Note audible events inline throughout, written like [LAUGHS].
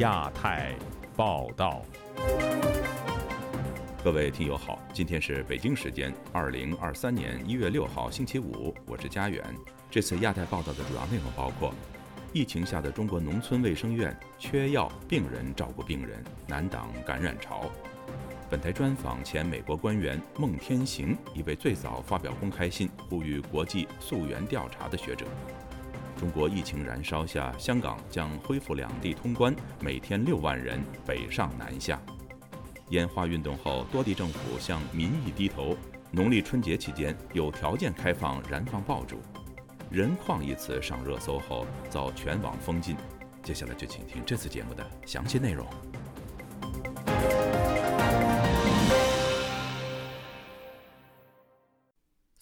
亚太报道。各位听友好，今天是北京时间二零二三年一月六号星期五，我是佳远。这次亚太报道的主要内容包括：疫情下的中国农村卫生院缺药，病人照顾病人，难挡感染潮。本台专访前美国官员孟天行，一位最早发表公开信呼吁国际溯源调查的学者。中国疫情燃烧下，香港将恢复两地通关，每天六万人北上南下。烟花运动后，多地政府向民意低头。农历春节期间，有条件开放燃放爆竹。人矿一词上热搜后遭全网封禁。接下来就请听这次节目的详细内容。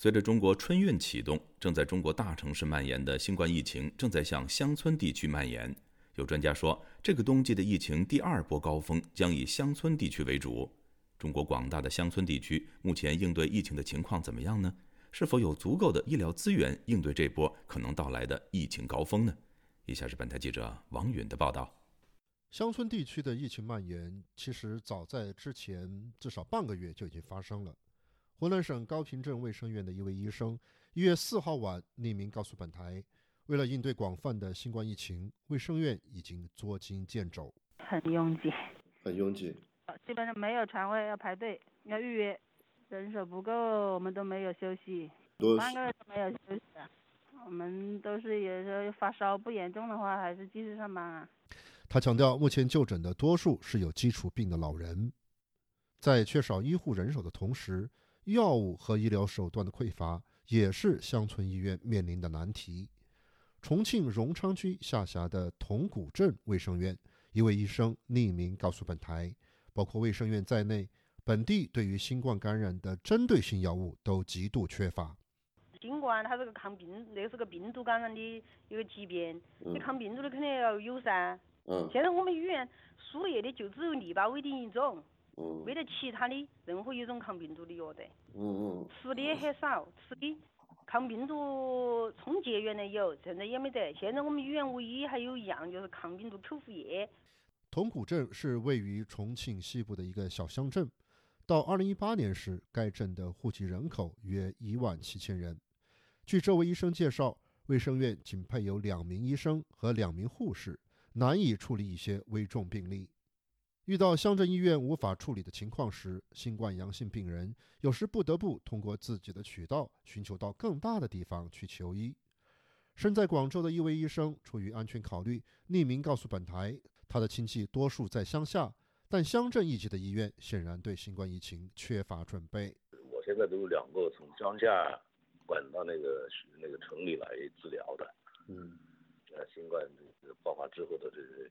随着中国春运启动，正在中国大城市蔓延的新冠疫情正在向乡村地区蔓延。有专家说，这个冬季的疫情第二波高峰将以乡村地区为主。中国广大的乡村地区目前应对疫情的情况怎么样呢？是否有足够的医疗资源应对这波可能到来的疫情高峰呢？以下是本台记者王允的报道。乡村地区的疫情蔓延，其实早在之前至少半个月就已经发生了。湖南省高平镇卫生院的一位医生，一月四号晚匿名告诉本台，为了应对广泛的新冠疫情，卫生院已经捉襟见肘，很拥挤，很拥挤，基本上没有床位，要排队，要预约，人手不够，我们都没有休息，半个月都没有休息，我们都是有时候发烧不严重的话，还是继续上班啊。他强调，目前就诊的多数是有基础病的老人，在缺少医护人手的同时。药物和医疗手段的匮乏也是乡村医院面临的难题。重庆荣昌区下辖的铜鼓镇卫生院一位医生匿名告诉本台，包括卫生院在内，本地对于新冠感染的针对性药物都极度缺乏。新冠它是个抗病，那是个病毒感染的一个疾病，你抗病毒的肯定要有噻。嗯。现在我们医院输液的就只有利巴韦定一种。没得其他的任何一种抗病毒的药的，嗯嗯，吃的也很少，吃的抗病毒冲剂原来有，现在也没得。现在我们医院唯一还有一样就是抗病毒口服液。铜鼓镇是位于重庆西部的一个小乡镇，到二零一八年时，该镇的户籍人口约一万七千人。据这位医生介绍，卫生院仅配有两名医生和两名护士，难以处理一些危重病例。遇到乡镇医院无法处理的情况时，新冠阳性病人有时不得不通过自己的渠道寻求到更大的地方去求医。身在广州的一位医生出于安全考虑，匿名告诉本台，他的亲戚多数在乡下，但乡镇一级的医院显然对新冠疫情缺乏准备。我现在都有两个从乡下管到那个那个城里来治疗的。嗯，呃，新冠爆发之后的这些。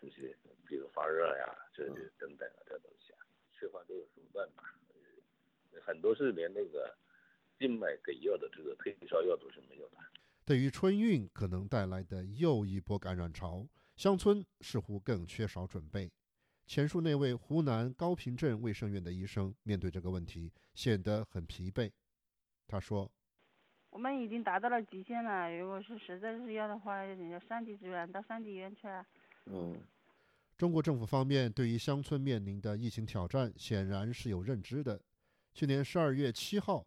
这些，比如发热呀，这些等等啊，这东西啊，缺乏都有什么办法？很多是连那个静脉给药的这个退烧药都是没有的。对于春运可能带来的又一波感染潮，乡村似乎更缺少准备。前述那位湖南高平镇卫生院的医生面对这个问题显得很疲惫。他说：“我们已经达到了极限了，如果是实在是要的话，要上级支援，到上级医院去啊。”嗯，中国政府方面对于乡村面临的疫情挑战显然是有认知的。去年十二月七号，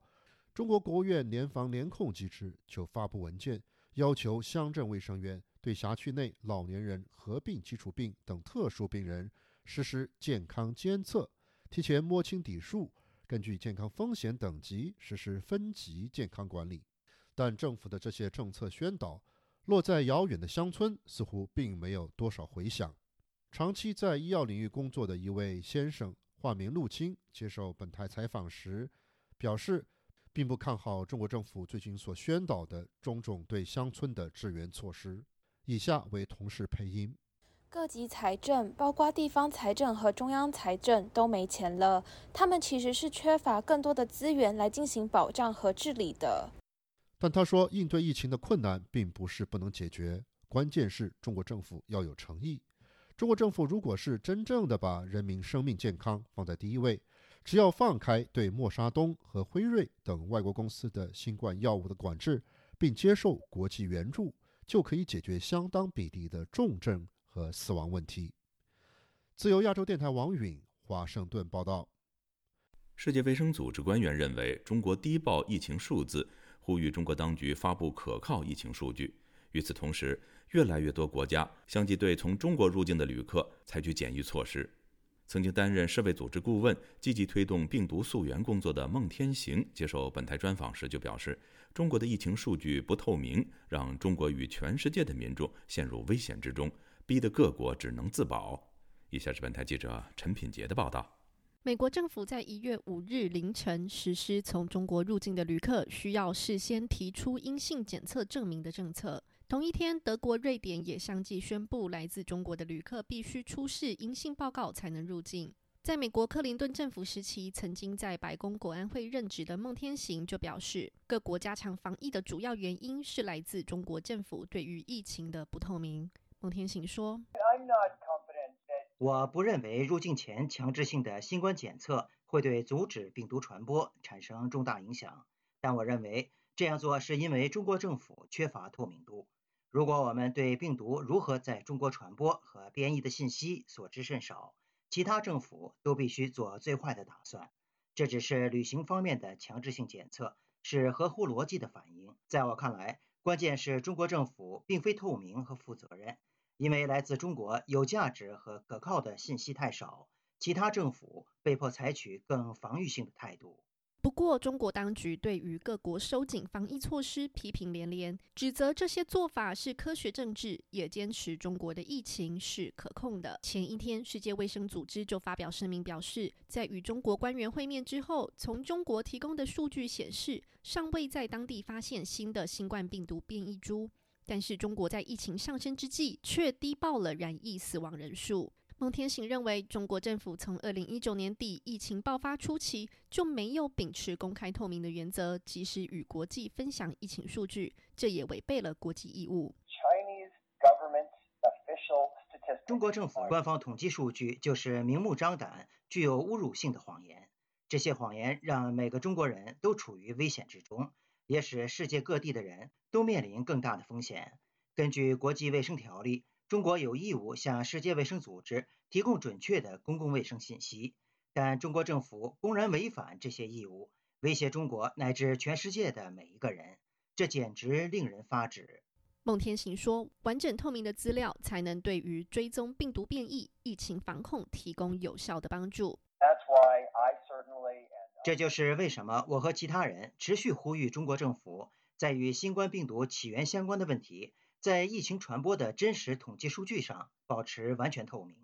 中国国务院联防联控机制就发布文件，要求乡镇卫生院对辖区内老年人、合并基础病等特殊病人实施健康监测，提前摸清底数，根据健康风险等级实施分级健康管理。但政府的这些政策宣导。落在遥远的乡村，似乎并没有多少回响。长期在医药领域工作的一位先生，化名陆青，接受本台采访时表示，并不看好中国政府最近所宣导的种种对乡村的支援措施。以下为同事配音：各级财政，包括地方财政和中央财政，都没钱了。他们其实是缺乏更多的资源来进行保障和治理的。但他说，应对疫情的困难并不是不能解决，关键是中国政府要有诚意。中国政府如果是真正的把人民生命健康放在第一位，只要放开对默沙东和辉瑞等外国公司的新冠药物的管制，并接受国际援助，就可以解决相当比例的重症和死亡问题。自由亚洲电台王允华盛顿报道。世界卫生组织官员认为，中国低报疫情数字，呼吁中国当局发布可靠疫情数据。与此同时，越来越多国家相继对从中国入境的旅客采取检疫措施。曾经担任世卫组织顾问、积极推动病毒溯源工作的孟天行接受本台专访时就表示，中国的疫情数据不透明，让中国与全世界的民众陷入危险之中，逼得各国只能自保。以下是本台记者陈品杰的报道。美国政府在一月五日凌晨实施从中国入境的旅客需要事先提出阴性检测证明的政策。同一天，德国、瑞典也相继宣布，来自中国的旅客必须出示阴性报告才能入境。在美国克林顿政府时期，曾经在白宫国安会任职的孟天行就表示，各国加强防疫的主要原因是来自中国政府对于疫情的不透明。孟天行说。我不认为入境前强制性的新冠检测会对阻止病毒传播产生重大影响，但我认为这样做是因为中国政府缺乏透明度。如果我们对病毒如何在中国传播和变异的信息所知甚少，其他政府都必须做最坏的打算。这只是旅行方面的强制性检测，是合乎逻辑的反应。在我看来，关键是中国政府并非透明和负责任。因为来自中国有价值和可靠的信息太少，其他政府被迫采取更防御性的态度。不过，中国当局对于各国收紧防疫措施批评连连，指责这些做法是科学政治，也坚持中国的疫情是可控的。前一天，世界卫生组织就发表声明表示，在与中国官员会面之后，从中国提供的数据显示，尚未在当地发现新的新冠病毒变异株。但是中国在疫情上升之际，却低报了染疫死亡人数。孟天行认为，中国政府从二零一九年底疫情爆发初期就没有秉持公开透明的原则，及时与国际分享疫情数据，这也违背了国际义务。中国政府官方统计数据就是明目张胆、具有侮辱性的谎言，这些谎言让每个中国人都处于危险之中。也使世界各地的人都面临更大的风险。根据国际卫生条例，中国有义务向世界卫生组织提供准确的公共卫生信息，但中国政府公然违反这些义务，威胁中国乃至全世界的每一个人，这简直令人发指。孟天行说：“完整透明的资料才能对于追踪病毒变异、疫情防控提供有效的帮助。”这就是为什么我和其他人持续呼吁中国政府，在与新冠病毒起源相关的问题，在疫情传播的真实统计数据上保持完全透明，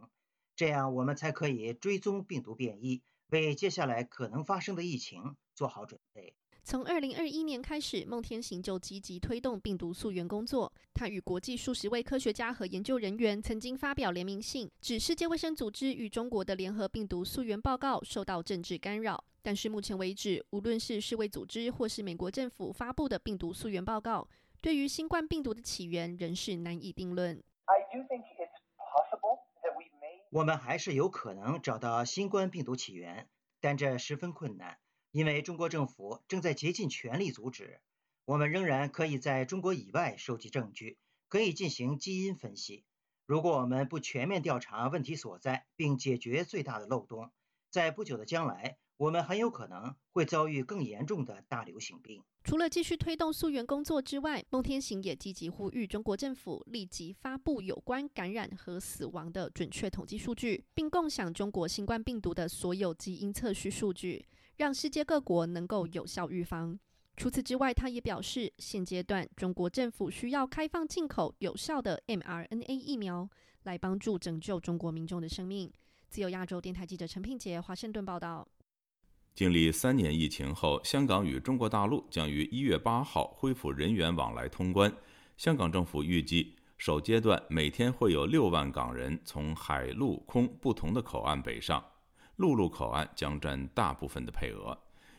这样我们才可以追踪病毒变异，为接下来可能发生的疫情做好准备。从二零二一年开始，孟天行就积极推动病毒溯源工作。他与国际数十位科学家和研究人员曾经发表联名信，指世界卫生组织与中国的联合病毒溯源报告受到政治干扰。但是目前为止，无论是世卫组织或是美国政府发布的病毒溯源报告，对于新冠病毒的起源仍是难以定论。我们还是有可能找到新冠病毒起源，但这十分困难，因为中国政府正在竭尽全力阻止。我们仍然可以在中国以外收集证据，可以进行基因分析。如果我们不全面调查问题所在，并解决最大的漏洞，在不久的将来。我们很有可能会遭遇更严重的大流行病。除了继续推动溯源工作之外，孟天行也积极呼吁中国政府立即发布有关感染和死亡的准确统计数据，并共享中国新冠病毒的所有基因测序数据，让世界各国能够有效预防。除此之外，他也表示，现阶段中国政府需要开放进口有效的 mRNA 疫苗，来帮助拯救中国民众的生命。自由亚洲电台记者陈品杰华盛顿报道。经历三年疫情后，香港与中国大陆将于一月八号恢复人员往来通关。香港政府预计，首阶段每天会有六万港人从海陆空不同的口岸北上，陆路口岸将占大部分的配额。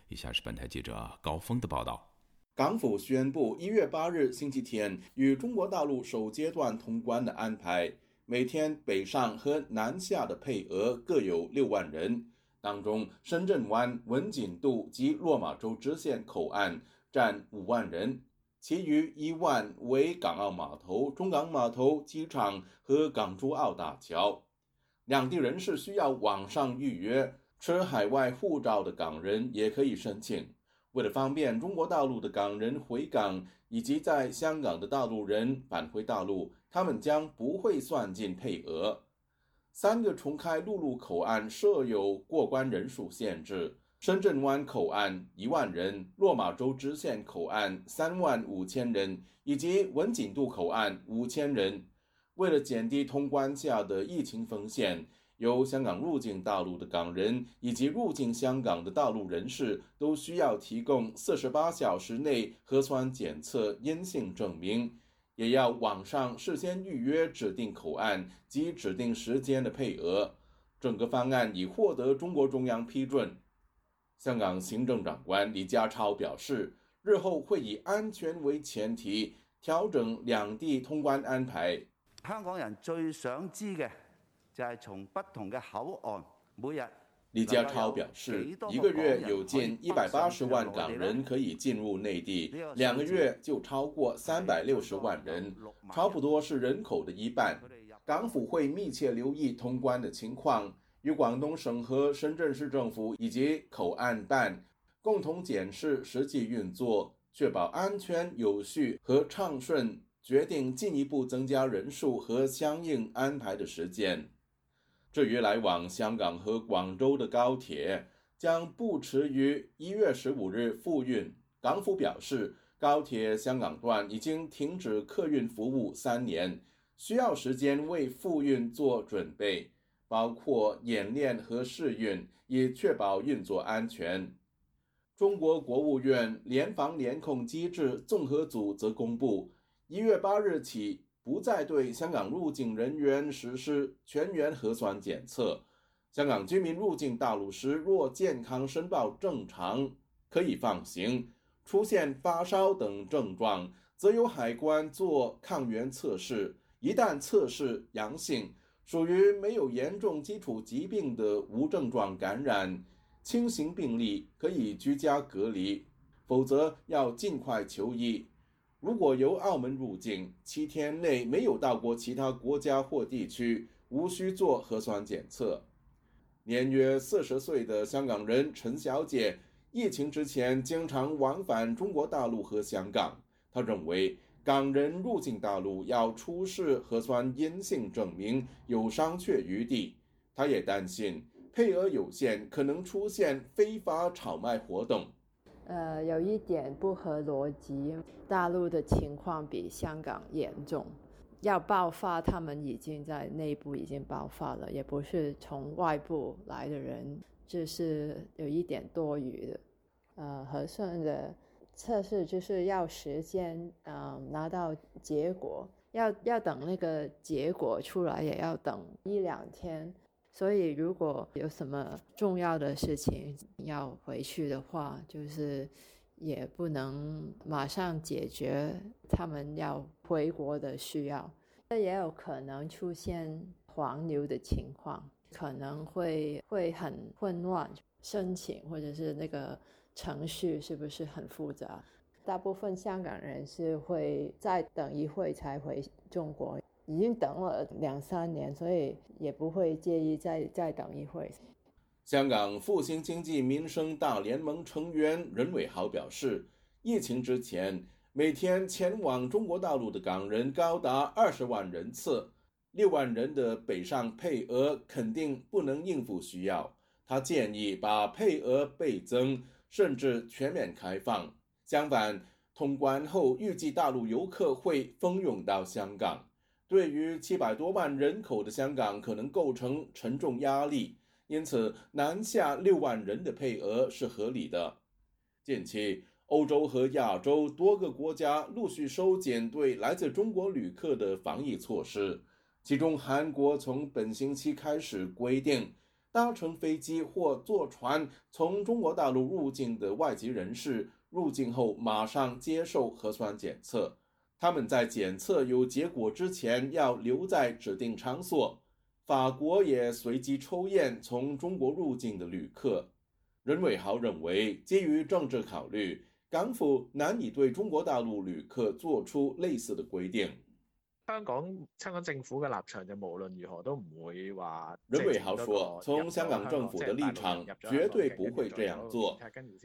以下是本台记者高峰的报道：港府宣布一月八日星期天与中国大陆首阶段通关的安排，每天北上和南下的配额各有六万人。当中，深圳湾、文锦渡及落马洲支线口岸占五万人，其余一万为港澳码头、中港码头、机场和港珠澳大桥。两地人士需要网上预约。持海外护照的港人也可以申请。为了方便中国大陆的港人回港，以及在香港的大陆人返回大陆，他们将不会算进配额。三个重开陆路口岸设有过关人数限制：深圳湾口岸一万人，落马洲支线口岸三万五千人，以及文锦渡口岸五千人。为了减低通关下的疫情风险。由香港入境大陆的港人以及入境香港的大陆人士都需要提供四十八小时内核酸检测阴性证明，也要网上事先预约指定口岸及指定时间的配额。整个方案已获得中国中央批准。香港行政长官李家超表示，日后会以安全为前提调整两地通关安排。香港人最想知嘅。在从不同的口岸，每日。李家超表示，一个月有近一百八十万港人可以进入内地，两个月就超过三百六十万人，差不多是人口的一半。港府会密切留意通关的情况，与广东省和深圳市政府以及口岸办共同检视实际运作，确保安全、有序和畅顺，决定进一步增加人数和相应安排的时间。至于来往香港和广州的高铁，将不迟于一月十五日复运。港府表示，高铁香港段已经停止客运服务三年，需要时间为复运做准备，包括演练和试运，以确保运作安全。中国国务院联防联控机制综合组则公布，一月八日起。不再对香港入境人员实施全员核酸检测。香港居民入境大陆时，若健康申报正常，可以放行；出现发烧等症状，则由海关做抗原测试。一旦测试阳性，属于没有严重基础疾病的无症状感染，轻型病例可以居家隔离；否则要尽快求医。如果由澳门入境，七天内没有到过其他国家或地区，无需做核酸检测。年约四十岁的香港人陈小姐，疫情之前经常往返中国大陆和香港。她认为，港人入境大陆要出示核酸阴性证明有商榷余地。她也担心配额有限，可能出现非法炒卖活动。呃，有一点不合逻辑。大陆的情况比香港严重，要爆发，他们已经在内部已经爆发了，也不是从外部来的人，这是有一点多余的。呃，核酸的测试就是要时间，嗯，拿到结果，要要等那个结果出来，也要等一两天。所以，如果有什么重要的事情要回去的话，就是也不能马上解决他们要回国的需要。这也有可能出现黄牛的情况，可能会会很混乱，申请或者是那个程序是不是很复杂？大部分香港人是会再等一会才回中国。已经等了两三年，所以也不会介意再再等一会。香港复兴经济民生大联盟成员任伟豪表示，疫情之前每天前往中国大陆的港人高达二十万人次，六万人的北上配额肯定不能应付需要。他建议把配额倍增，甚至全面开放。相反，通关后预计大陆游客会蜂拥到香港。对于七百多万人口的香港，可能构成沉重压力，因此南下六万人的配额是合理的。近期，欧洲和亚洲多个国家陆续收紧对来自中国旅客的防疫措施，其中韩国从本星期开始规定，搭乘飞机或坐船从中国大陆入境的外籍人士，入境后马上接受核酸检测。他们在检测有结果之前要留在指定场所。法国也随机抽验从中国入境的旅客。任伟豪认为，基于政治考虑，港府难以对中国大陆旅客做出类似的规定。香港香港政府嘅立場就無論如何都唔會話。任偉豪說：從香港政府的立場，絕對不會這樣做。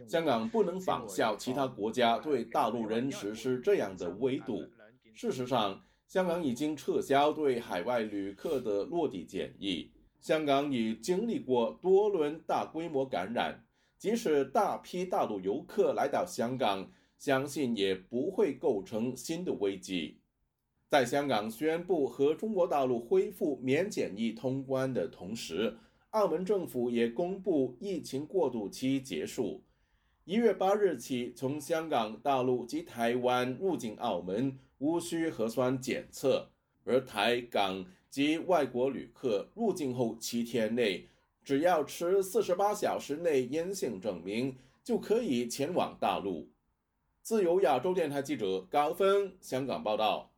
香港不能仿效其他國家對大陸人實施這樣的圍堵。事實上，香港已經撤銷對海外旅客的落地檢疫。香港已經歷過多輪大規模感染，即使大批大陸遊客來到香港，相信也不會構成新的危機。在香港宣布和中國大陸恢復免檢疫通關的同時，澳門政府也公布疫情過渡期結束。一月八日起，從香港、大陸及台灣入境澳門無需核酸檢測，而台港及外國旅客入境後七天內，只要持四十八小時內陰性證明，就可以前往大陸。自由亞洲電台記者高峰香港報道。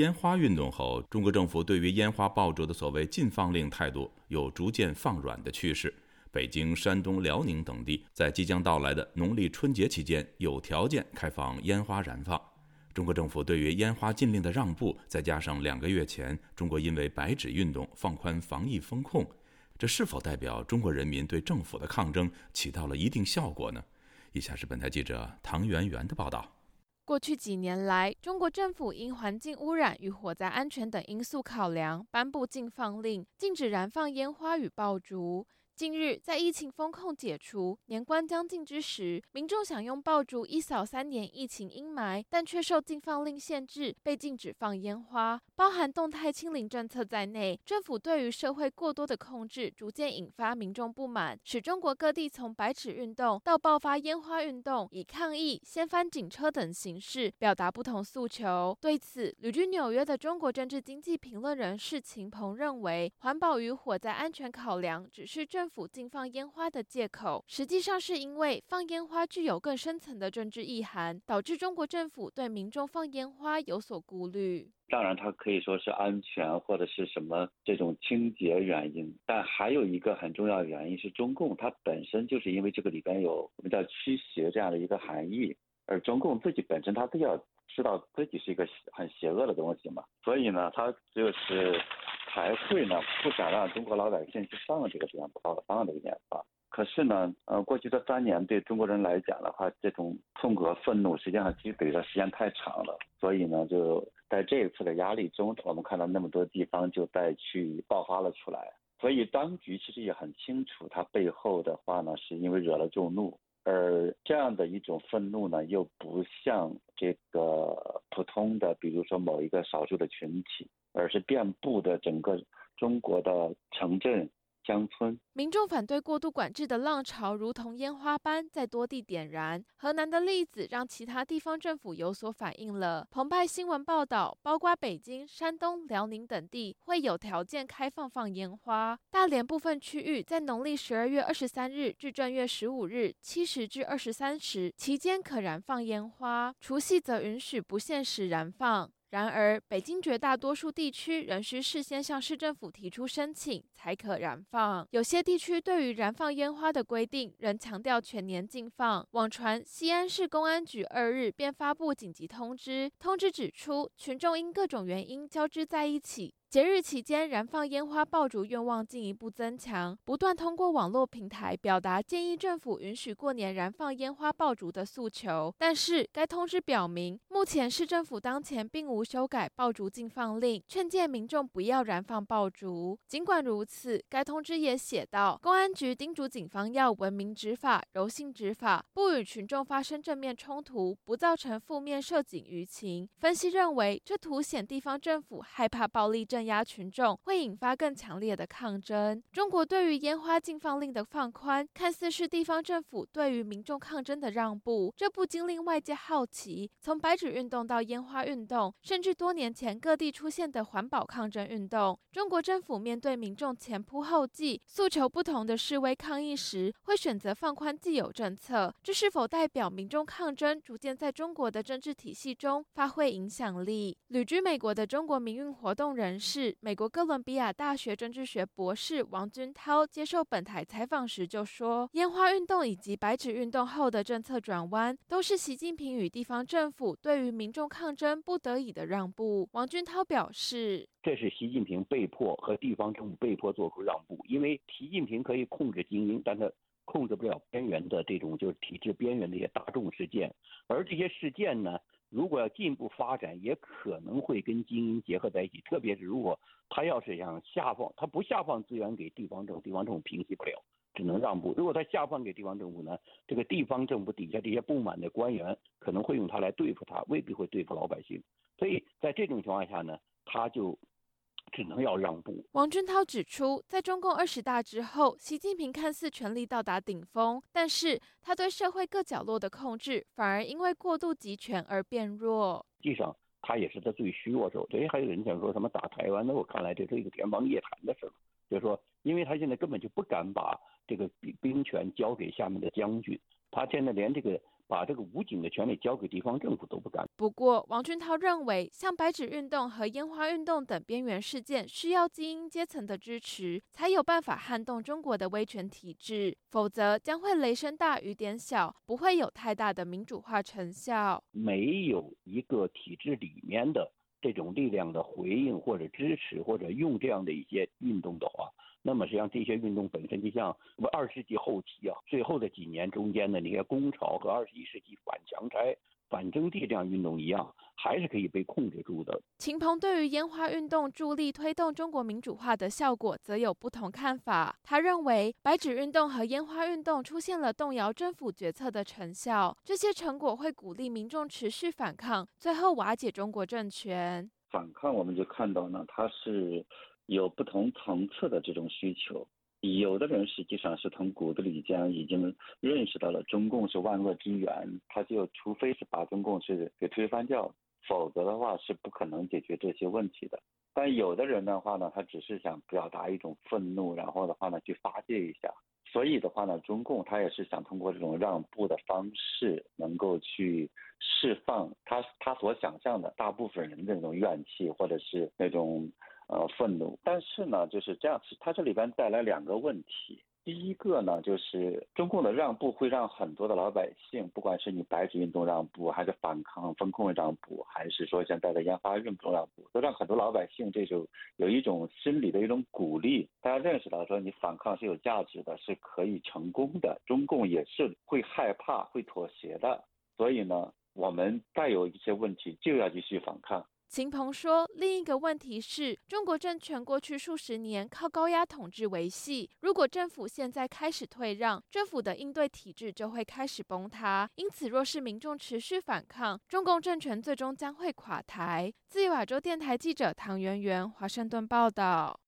烟花运动后，中国政府对于烟花爆竹的所谓禁放令态度有逐渐放软的趋势。北京、山东、辽宁等地在即将到来的农历春节期间有条件开放烟花燃放。中国政府对于烟花禁令的让步，再加上两个月前中国因为白纸运动放宽防疫风控，这是否代表中国人民对政府的抗争起到了一定效果呢？以下是本台记者唐媛媛的报道。过去几年来，中国政府因环境污染与火灾安全等因素考量，颁布禁放令，禁止燃放烟花与爆竹。近日，在疫情封控解除、年关将近之时，民众想用爆竹一扫三年疫情阴霾，但却受禁放令限制，被禁止放烟花。包含动态清零政策在内，政府对于社会过多的控制，逐渐引发民众不满，使中国各地从白紙運動到爆发烟花运动，以抗议、掀翻警车等形式表达不同诉求。对此，旅居纽约的中国政治经济评论人士秦鹏认为，环保与火灾安全考量只是政府禁放烟花的借口，实际上是因为放烟花具有更深层的政治意涵，导致中国政府对民众放烟花有所顾虑。当然，它可以说是安全或者是什么这种清洁原因，但还有一个很重要的原因是中共它本身就是因为这个里边有我们叫驱邪这样的一个含义，而中共自己本身它比較知道自己是一个很邪恶的东西嘛，所以呢，它就是。才会呢，不想让中国老百姓去放這個煙花，放這個煙花。可是呢，呃，过去這三年对中国人来讲的话，这种痛和愤怒实际上积累的时间太长了，所以呢，就在这一次的压力中，我们看到那么多地方就再去爆发了出来。所以当局其实也很清楚，它背后的话呢，是因为惹了众怒，而这样的一种愤怒呢，又不像这个普通的，比如说某一个少数的群体。而是遍布的整个中国的城镇、乡村，民众反对过度管制的浪潮如同烟花般在多地点燃。河南的例子让其他地方政府有所反应了。澎湃新闻报道，包括北京、山东、辽宁等地会有条件开放放烟花。大连部分区域在农历十二月二十三日至正月十五日七时至二十三时期间可燃放烟花，除夕则允许不限时燃放。然而，北京绝大多数地区仍需事先向市政府提出申请才可燃放。有些地区对于燃放烟花的规定仍强调全年禁放。网传西安市公安局二日便发布紧急通知，通知指出，群众因各种原因交织在一起。节日期间燃放烟花爆竹愿望进一步增强，不断通过网络平台表达建议政府允许过年燃放烟花爆竹的诉求。但是该通知表明，目前市政府当前并无修改爆竹禁放令，劝诫民众不要燃放爆竹。尽管如此，该通知也写道，公安局叮嘱警方要文明执法、柔性执法，不与群众发生正面冲突，不造成负面涉警舆情。分析认为，这凸显地方政府害怕暴力鎮。镇压群众，会引发更强烈的抗争。中国对于烟花禁放令的放宽，看似是地方政府对于民众抗争的让步，这不禁令外界好奇：从白纸运动到烟花运动，甚至多年前各地出现的环保抗争运动，中国政府面对民众前仆后继、诉求不同的示威抗议时，会选择放宽既有政策，这是否代表民众抗争逐渐在中国的政治体系中发挥影响力？旅居美国的中国民运活动人士、是美国哥伦比亚大学政治学博士王军涛接受本台采访时就说：“烟花运动以及白纸运动后的政策转弯，都是习近平与地方政府对于民众抗争不得已的让步。”王军涛表示：“这是习近平被迫和地方政府被迫做出让步，因为习近平可以控制精英，但他控制不了边缘的这种就是体制边缘的一些大众事件，而这些事件呢。”如果要进一步发展，也可能会跟精英结合在一起。特别是如果他要是想下放，他不下放资源给地方政府，地方政府平息不了，只能让步。如果他下放给地方政府呢，这个地方政府底下这些不满的官员可能会用他来对付他，未必会对付老百姓。所以在这种情况下呢，他就。只能要让步。王俊涛指出，在中共二十大之后，习近平看似权力到达顶峰，但是他对社会各角落的控制反而因为过度集权而变弱。实际上，他也是他最虚弱时候。所以还有人想说什么打台湾，那我看来这是一个天方夜谭的事儿。就是说，因为他现在根本就不敢把这个兵兵权交给下面的将军，他现在连这个。把这个武警的权利交给地方政府都不敢。不过，王俊涛认为，像白纸运动和烟花运动等边缘事件，需要精英阶层的支持，才有办法撼动中国的威权体制，否则将会雷声大雨点小，不会有太大的民主化成效。没有一个体制里面的这种力量的回应或者支持，或者用这样的一些运动的话。那么实际上，这些运动本身就像我们二十世纪后期啊，最后的几年中间的那些工潮和二十一世纪反强拆、反征地这样运动一样，还是可以被控制住的。秦鹏对于烟花运动助力推动中国民主化的效果，则有不同看法。他认为，白纸运动和烟花运动出现了动摇政府决策的成效，这些成果会鼓励民众持续反抗，最后瓦解中国政权。反抗，我们就看到呢，它是。有不同层次的这种需求，有的人实际上是从骨子里将已经认识到了中共是万恶之源，他就除非是把中共是给推翻掉，否则的话是不可能解决这些问题的。但有的人的话呢，他只是想表达一种愤怒，然后的话呢去发泄一下。所以的话呢，中共他也是想通过这种让步的方式，能够去释放他他所想象的大部分人的那种怨气，或者是那种。呃，愤怒，但是呢，就是这样，它这里边带来两个问题。第一个呢，就是中共的让步会让很多的老百姓，不管是你白纸运动让步，还是反抗风控让步，还是说现在的烟花运动让步，都让很多老百姓这种有一种心理的一种鼓励，大家认识到说你反抗是有价值的，是可以成功的。中共也是会害怕、会妥协的，所以呢，我们再有一些问题就要继续反抗。秦鹏说：“另一个问题是中国政权过去数十年靠高压统治维系，如果政府现在开始退让，政府的应对体制就会开始崩塌。因此，若是民众持续反抗，中共政权最终将会垮台。”自由亚洲电台记者唐媛媛华盛顿报道。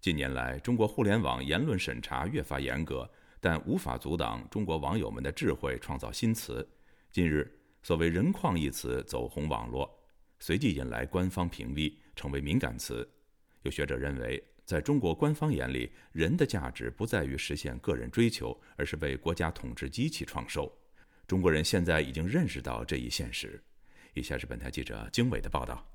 近年来，中国互联网言论审查越发严格，但无法阻挡中国网友们的智慧创造新词。近日，所谓“人矿”一词走红网络。随即引来官方屏蔽，成为敏感词。有学者认为，在中国官方眼里，人的价值不在于实现个人追求，而是为国家统治机器创收。中国人现在已经认识到这一现实。以下是本台记者经纬的报道。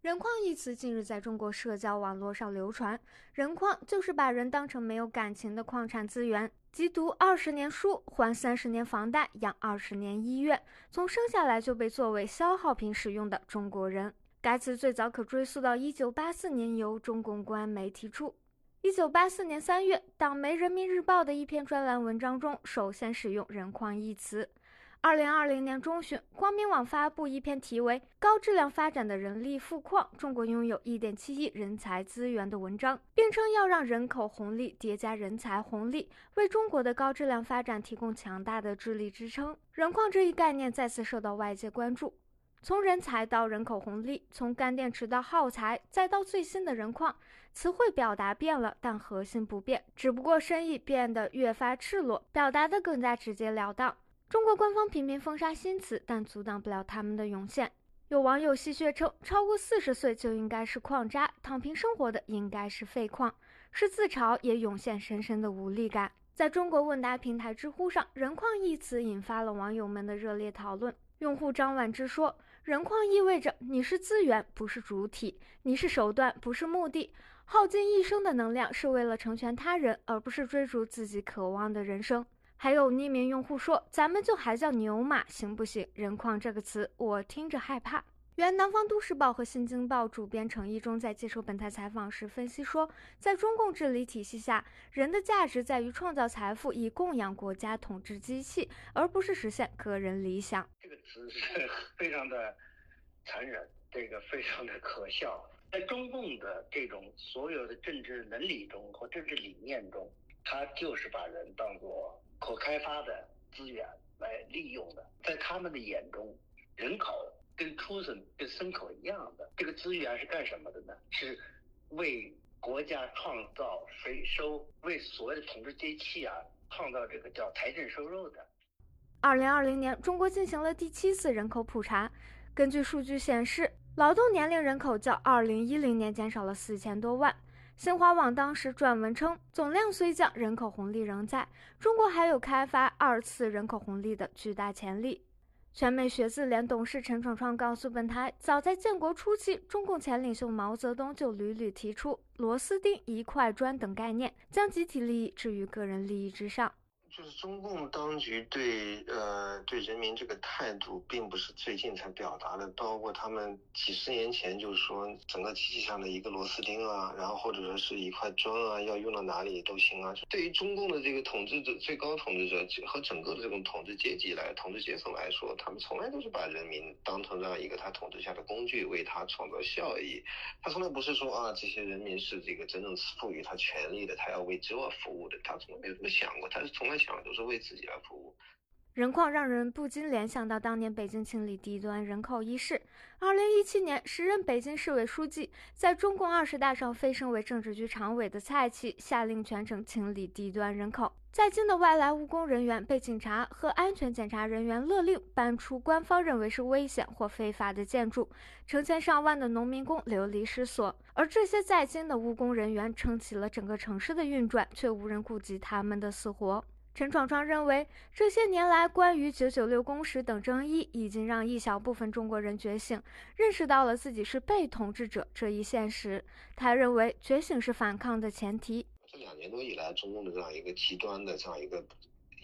人矿一词近日在中国社交网络上流传，人矿就是把人当成没有感情的矿产资源，即读二十年书，还三十年房贷，养二十年医院，从生下来就被作为消耗品使用的中国人。该词最早可追溯到一九八四年，由中共官媒提出。一九八四年三月，党媒《人民日报》的一篇专栏文章中，首先使用“人矿”一词。二零二零年中旬，光明网发布一篇题为《高质量发展的人力富矿：中国拥有一点七亿人才资源》的文章，并称要让人口红利叠加人才红利，为中国的高质量发展提供强大的智力支撑。人矿这一概念再次受到外界关注。从人才到人口红利，从干电池到耗材，再到最新的人矿，词汇表达变了，但核心不变，只不过深意变得越发赤裸，表达的更加直截了当。中国官方频频封杀新词，但阻挡不了他们的涌现。有网友戏谑称，超过四十岁就应该是矿渣，躺平生活的应该是废矿，是自嘲也涌现深深的无力感。在中国问答平台知乎上，“人矿”一词引发了网友们的热烈讨论。用户张婉之说。人矿意味着你是资源，不是主体；你是手段，不是目的。耗尽一生的能量是为了成全他人，而不是追逐自己渴望的人生。还有匿名用户说：“咱们就还叫牛马行不行？人矿这个词，我听着害怕。”原南方都市报和新京报主编程一中在接受本台采访时分析说，在中共治理体系下，人的价值在于创造财富，以供养国家统治机器，而不是实现个人理想。这个词是 [LAUGHS] 非常的残忍，这个非常的可笑。在中共的这种所有的政治伦理中和政治理念中，他就是把人当作可开发的资源来利用的。在他们的眼中，人口。跟畜生、跟牲口一样的，这个资源是干什么的呢？是为国家创造税收，为所谓的统治机器啊创造这个叫财政收入的。二零二零年，中国进行了第七次人口普查，根据数据显示，劳动年龄人口较二零一零年减少了四千多万。新华网当时撰文称，总量虽降，人口红利仍在，中国还有开发二次人口红利的巨大潜力。全美学子联董事陈闯闯告诉本台，早在建国初期，中共前领袖毛泽东就屡屡提出“螺丝钉”“一块砖”等概念，将集体利益置于个人利益之上。就是中共当局对呃对人民这个态度，并不是最近才表达的，包括他们几十年前就是说，整个机器上的一个螺丝钉啊，然后或者说是一块砖啊，要用到哪里都行啊。对于中共的这个统治者、最高统治者和整个的这种统治阶级来、统治阶层来说，他们从来都是把人民当成这样一个他统治下的工具，为他创造效益。他从来不是说啊，这些人民是这个真正赋予他权利的，他要为这服务的，他从来没有这么想过，他是从来想。都是为自己来服务。人矿让人不禁联想到当年北京清理低端人口一事。二零一七年，时任北京市委书记，在中共二十大上飞升为政治局常委的蔡奇，下令全城清理低端人口。在京的外来务工人员被警察和安全检查人员勒令搬出官方认为是危险或非法的建筑，成千上万的农民工流离失所。而这些在京的务工人员撑起了整个城市的运转，却无人顾及他们的死活。陈闯闯认为，这些年来关于“九九六”工时等争议，已经让一小部分中国人觉醒，认识到了自己是被统治者这一现实。他认为，觉醒是反抗的前提。这两年多以来，中共的这样一个极端的这样一个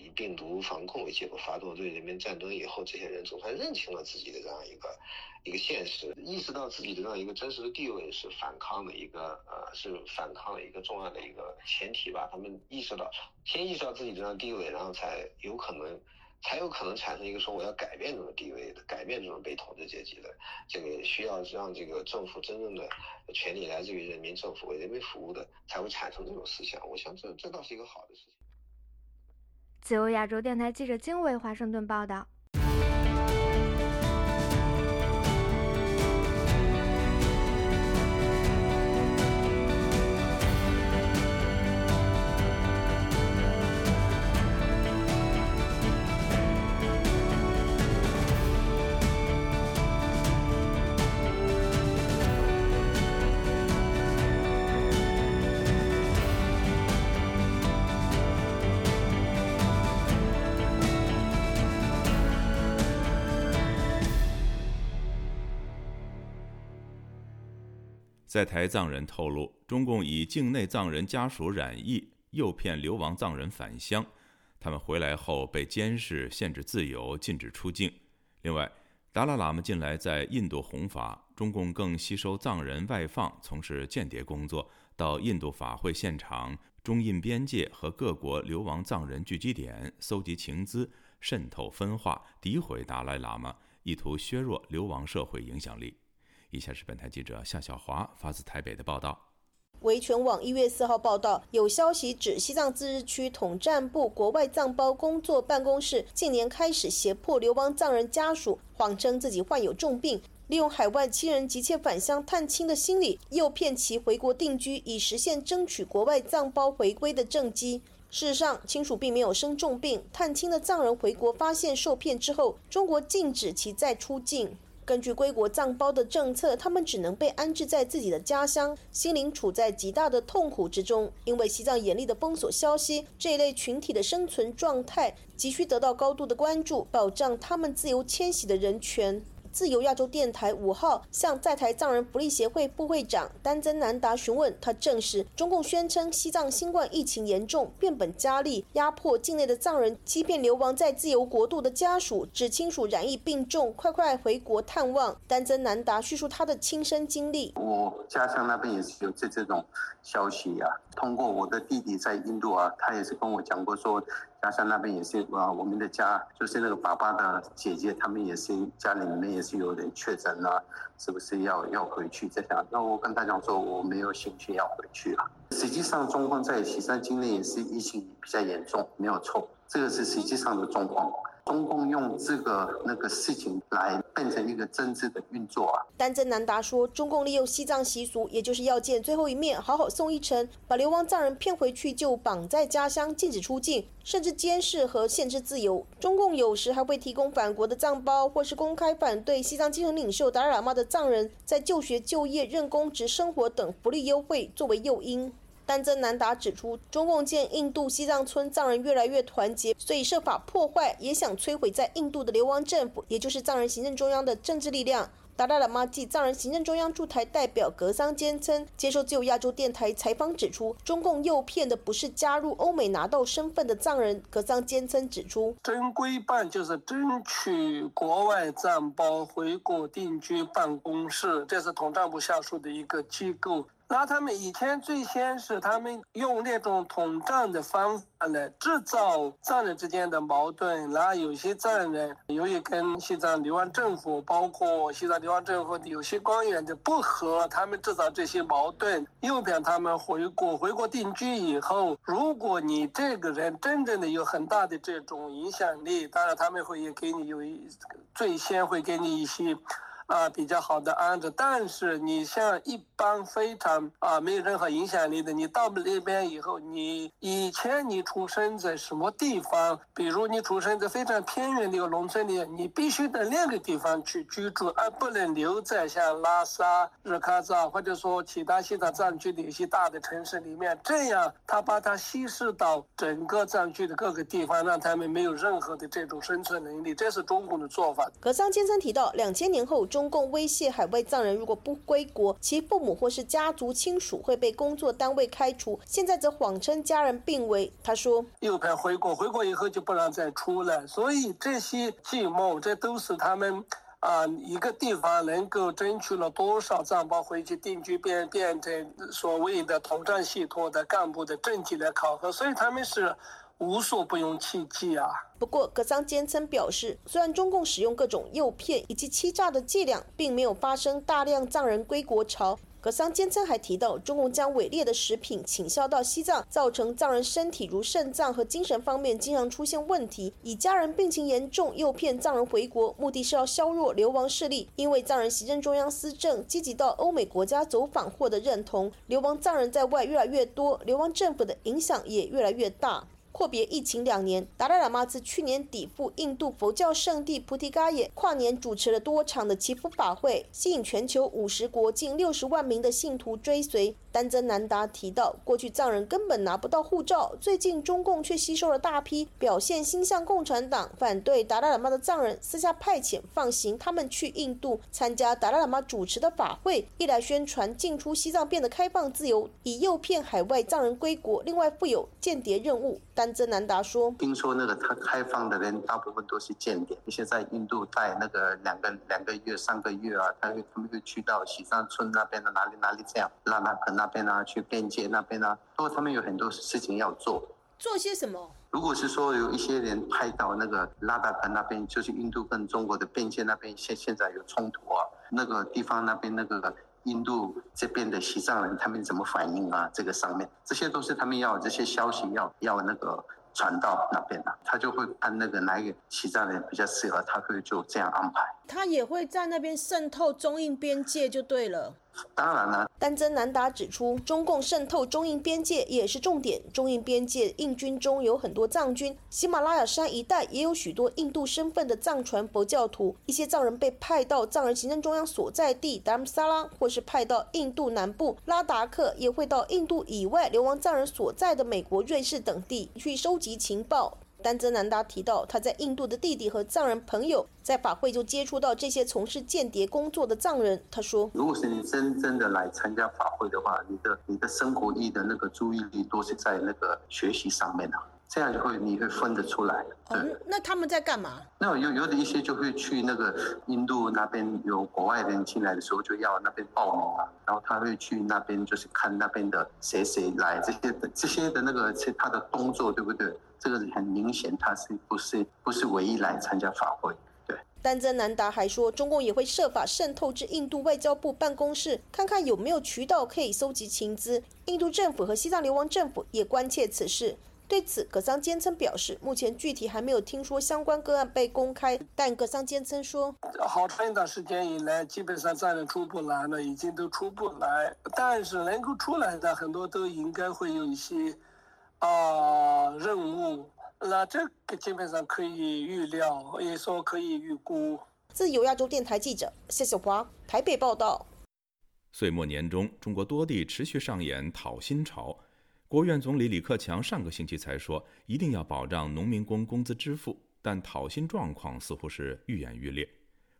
以病毒防控为结果发动对人民战争以后，这些人总算认清了自己的这样一个。一个现实，意识到自己的这样一个真实的地位是反抗的一个呃，是反抗的一个重要的一个前提吧。他们意识到，先意识到自己这样地位，然后才有可能，才有可能产生一个说我要改变这种地位的，改变这种被统治阶级的这个需要让这个政府真正的权利来自于人民，政府为人民服务的，才会产生这种思想。我想这这倒是一个好的事情。自由亚洲电台记者经纬华盛顿报道。在台藏人透露，中共以境内藏人家属染疫，诱骗流亡藏人返乡。他们回来后被监视、限制自由、禁止出境。另外，达赖喇嘛近来在印度弘法，中共更吸收藏人外放，从事间谍工作，到印度法会现场、中印边界和各国流亡藏人聚集点搜集情资，渗透分化、诋毁达赖喇嘛，意图削弱流亡社会影响力。以下是本台记者夏小华发自台北的报道。维权网一月四号报道，有消息指西藏自治区统战部国外藏胞工作办公室近年开始胁迫流亡藏人家属，谎称自己患有重病，利用海外亲人急切返乡探亲的心理，诱骗其回国定居，以实现争取国外藏胞回归的政绩。事实上，亲属并没有生重病。探亲的藏人回国发现受骗之后，中国禁止其再出境。根据归国藏胞的政策，他们只能被安置在自己的家乡，心灵处在极大的痛苦之中。因为西藏严厉的封锁消息，这一类群体的生存状态急需得到高度的关注，保障他们自由迁徙的人权。自由亚洲电台五号向在台藏人福利协会副会长丹增南达询问，他证实中共宣称西藏新冠疫情严重，变本加厉，压迫境内的藏人，欺骗流亡在自由国度的家属，指亲属染疫病重，快快回国探望。丹增南达叙述他的亲身经历：我家乡那边也是有这这种消息啊，通过我的弟弟在印度啊，他也是跟我讲过说。家乡那边也是啊，我们的家就是那个爸爸的姐姐，他们也是家里面也是有点确诊了，是不是要要回去这样？那我跟他讲说，我没有兴趣要回去了。实际上，中共在西山境内也是疫情比较严重，没有错，这个是实际上的状况。中共用这个那个事情来变成一个政治的运作啊。丹增南达说，中共利用西藏习俗，也就是要见最后一面，好好送一程，把流亡藏人骗回去，就绑在家乡，禁止出境，甚至监视和限制自由。中共有时还会提供返国的藏包，或是公开反对西藏精神领袖达赖喇嘛的藏人在就学、就业、任公职、生活等福利优惠作为诱因。丹增南达指出，中共见印度西藏村藏人越来越团结，所以设法破坏，也想摧毁在印度的流亡政府，也就是藏人行政中央的政治力量。达赖喇嘛暨藏人行政中央驻台代表格桑坚称，接受自由亚洲电台采访指出，中共诱骗的不是加入欧美拿到身份的藏人。格桑坚称指出，正规办就是争取国外藏包回国定居办公室，这是统战部下属的一个机构。那他们以前最先是他们用那种统战的方法来制造藏人之间的矛盾，然后有些藏人由于跟西藏流亡政府，包括西藏流亡政府有些官员的不和，他们制造这些矛盾，诱骗他们回国，回国定居以后，如果你这个人真正的有很大的这种影响力，当然他们会也给你有一最先会给你一些。啊，比较好的安置，但是你像一般非常啊没有任何影响力的，你到那边以后，你以前你出生在什么地方？比如你出生在非常偏远的一个农村里，你必须在另一个地方去居住，而不能留在像拉萨、日喀则或者说其他西藏藏区的一些大的城市里面。这样，他把它稀释到整个藏区的各个地方，让他们没有任何的这种生存能力。这是中共的做法。格桑先生提到，两千年后。中共威胁海外藏人，如果不归国，其父母或是家族亲属会被工作单位开除。现在则谎称家人病危。他说：“又派回国，回国以后就不让再出来。所以这些计谋，这都是他们啊一个地方能够争取了多少藏胞回去定居，变变成所谓的统战系统的干部的政绩来考核。所以他们是。”无所不用其极啊！不过，格桑坚称表示，虽然中共使用各种诱骗以及欺诈的伎俩，并没有发生大量藏人归国潮。格桑坚称还提到，中共将伪劣的食品倾销到西藏，造成藏人身体如肾脏和精神方面经常出现问题。以家人病情严重诱骗藏人回国，目的是要削弱流亡势力。因为藏人行政中央司政积极到欧美国家走访获得认同，流亡藏人在外越来越多，流亡政府的影响也越来越大。阔别疫情两年，达赖喇嘛自去年底赴印度佛教圣地菩提伽耶跨年主持了多场的祈福法会，吸引全球五十国近六十万名的信徒追随。丹增南达提到，过去藏人根本拿不到护照，最近中共却吸收了大批表现心向共产党、反对达赖喇嘛的藏人，私下派遣放行他们去印度参加达赖喇嘛主持的法会，一来宣传进出西藏变得开放自由，以诱骗海外藏人归国；另外负有间谍任务。丹增南达说：“听说那个他开放的人大部分都是间谍，一些在印度待那个两个两个月、三个月啊，他会他们就去到喜山村那边的哪里哪里这样，让他可能。”那边啊，去边界那边啊，不过他们有很多事情要做。做些什么？如果是说有一些人拍到那个拉达克那边，就是印度跟中国的边界那边，现现在有冲突啊，那个地方那边那个印度这边的西藏人他们怎么反应啊？这个上面这些都是他们要这些消息要要那个传到那边的，他就会按那个哪一个西藏人比较适合，他会就这样安排。他也会在那边渗透中印边界就对了。当然了，丹增南达指出，中共渗透中印边界也是重点。中印边界印军中有很多藏军，喜马拉雅山一带也有许多印度身份的藏传佛教徒。一些藏人被派到藏人行政中央所在地达姆萨拉，或是派到印度南部拉达克，也会到印度以外流亡藏人所在的美国、瑞士等地去收集情报。丹泽南达提到，他在印度的弟弟和藏人朋友在法会就接触到这些从事间谍工作的藏人。他说：“如果是你真正的来参加法会的话，你的你的生活意的那个注意力都是在那个学习上面的，这样就会你会分得出来。”对，那他们在干嘛？那有有的一些就会去那个印度那边有国外人进来的时候就要那边报名啊，然后他会去那边就是看那边的谁谁来这些的这些的那个是他的动作，对不对？这个很明显，他是不是不是唯一来参加法会？对。丹增南达还说，中共也会设法渗透至印度外交部办公室，看看有没有渠道可以搜集情资。印度政府和西藏流亡政府也关切此事。对此，葛桑坚称表示，目前具体还没有听说相关个案被公开。但葛桑坚称说，好长一段时间以来，基本上藏人出不来了，已经都出不来。但是能够出来的很多都应该会有一些。啊，任务，那这个基本上可以预料，也说可以预估。自由亚洲电台记者谢小华台北报道。岁末年终，中国多地持续上演讨薪潮。国务院总理李克强上个星期才说，一定要保障农民工工资支付，但讨薪状况似乎是愈演愈烈。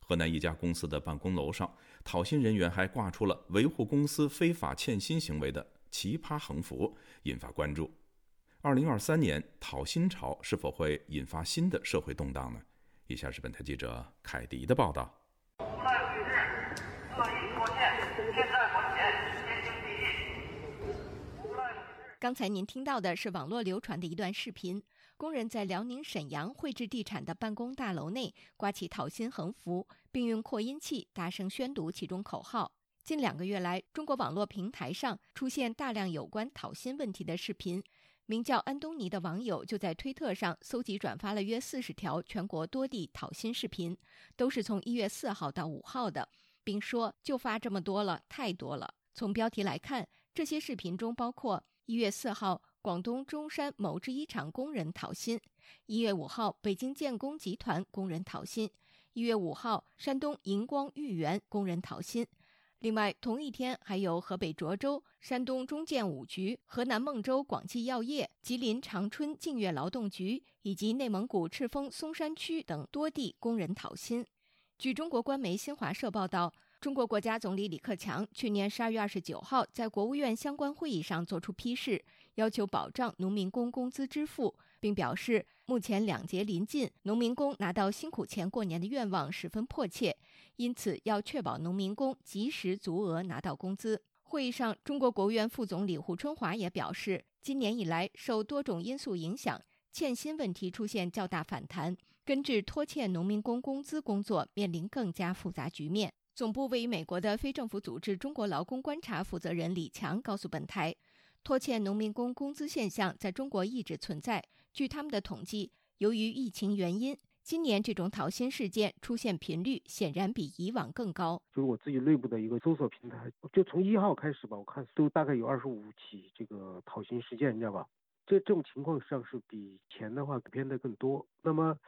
河南一家公司的办公楼上，讨薪人员还挂出了维护公司非法欠薪行为的奇葩横幅，引发关注。二零二三年讨薪潮是否会引发新的社会动荡呢？以下是本台记者凯迪的报道。刚才您听到的是网络流传的一段视频，工人在辽宁沈阳汇智地产的办公大楼内挂起讨薪横幅，并用扩音器大声宣读其中口号。近两个月来，中国网络平台上出现大量有关讨薪问题的视频。名叫安东尼的网友就在推特上搜集转发了约四十条全国多地讨薪视频，都是从一月四号到五号的，并说就发这么多了，太多了。从标题来看，这些视频中包括一月四号广东中山某制衣厂工人讨薪，一月五号北京建工集团工人讨薪，一月五号山东银光豫园工人讨薪。另外，同一天还有河北涿州、山东中建五局、河南孟州广济药业、吉林长春净月劳动局以及内蒙古赤峰松山区等多地工人讨薪。据中国官媒新华社报道，中国国家总理李克强去年十二月二十九号在国务院相关会议上作出批示，要求保障农民工工资支付，并表示，目前两节临近，农民工拿到辛苦钱过年的愿望十分迫切。因此，要确保农民工及时足额拿到工资。会议上，中国国务院副总理胡春华也表示，今年以来受多种因素影响，欠薪问题出现较大反弹，根治拖欠农民工工资工作面临更加复杂局面。总部位于美国的非政府组织中国劳工观察负责人李强告诉本台，拖欠农民工工资现象在中国一直存在。据他们的统计，由于疫情原因。今年这种讨薪事件出现频率显然比以往更高。就是我自己内部的一个搜索平台，就从一号开始吧，我看都大概有二十五起这个讨薪事件，你知道吧？这这种情况实际上是比前的话变得更多。那么，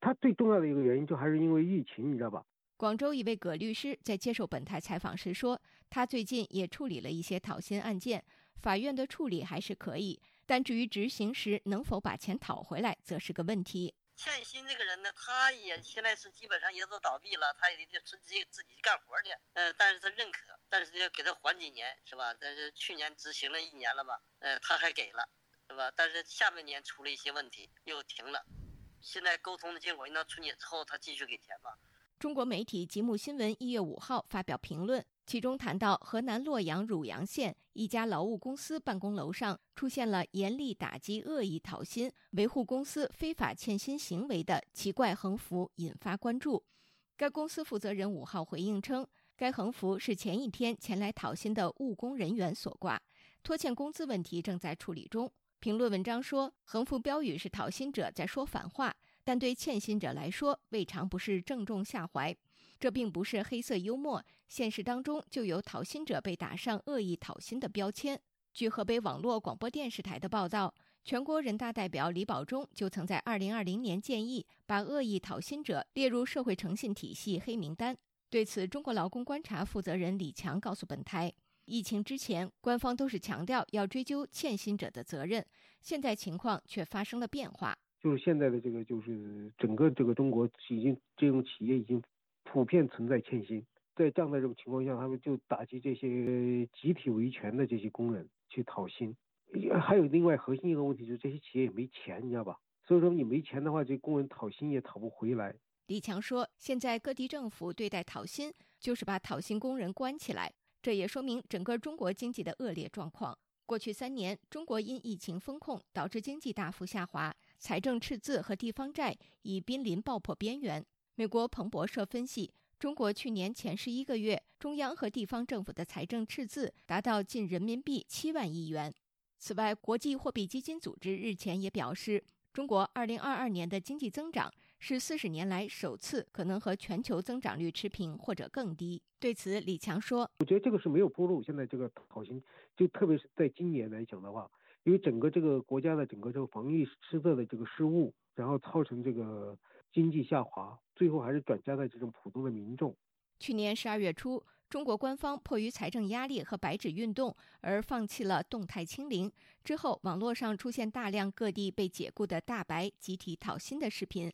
它最重要的一个原因就还是因为疫情，你知道吧？广州一位葛律师在接受本台采访时说，他最近也处理了一些讨薪案件，法院的处理还是可以，但至于执行时能否把钱讨回来，则是个问题。欠薪这个人呢，他也现在是基本上也都倒闭了，他也得自己自己干活去。嗯，但是他认可，但是要给他缓几年，是吧？但是去年执行了一年了吧？嗯，他还给了，是吧？但是下半年出了一些问题，又停了。现在沟通的结果，那春节之后他继续给钱吧。中国媒体吉木新闻一月五号发表评论。其中谈到，河南洛阳汝阳县一家劳务公司办公楼上出现了严厉打击恶意讨薪、维护公司非法欠薪行为的奇怪横幅，引发关注。该公司负责人五号回应称，该横幅是前一天前来讨薪的务工人员所挂，拖欠工资问题正在处理中。评论文章说，横幅标语是讨薪者在说反话，但对欠薪者来说，未尝不是正中下怀。这并不是黑色幽默，现实当中就有讨薪者被打上恶意讨薪的标签。据河北网络广播电视台的报道，全国人大代表李保忠就曾在2020年建议把恶意讨薪者列入社会诚信体系黑名单。对此，中国劳工观察负责人李强告诉本台。疫情之前，官方都是强调要追究欠薪者的责任，现在情况却发生了变化。就是现在的这个，就是整个这个中国已经这种企业已经普遍存在欠薪，在这样的这种情况下，他们就打击这些集体维权的这些工人去讨薪。还有另外核心一个问题就是这些企业也没钱，你知道吧？所以说你没钱的话，这工人讨薪也讨不回来。李强说，现在各地政府对待讨薪就是把讨薪工人关起来。这也说明整个中国经济的恶劣状况。过去三年，中国因疫情封控导致经济大幅下滑，财政赤字和地方债已濒临爆破边缘。美国彭博社分析，中国去年前十一个月，中央和地方政府的财政赤字达到近人民币七万亿元。此外，国际货币基金组织日前也表示，中国二零二二年的经济增长。是四十年来首次可能和全球增长率持平或者更低。对此，李强说：“我觉得这个是没有铺路。现在这个讨薪，就特别是在今年来讲的话，因为整个这个国家的整个这个防疫施策的这个失误，然后造成这个经济下滑，最后还是转嫁在这种普通的民众。”去年十二月初，中国官方迫于财政压力和白纸运动而放弃了动态清零。之后，网络上出现大量各地被解雇的大白集体讨薪的视频。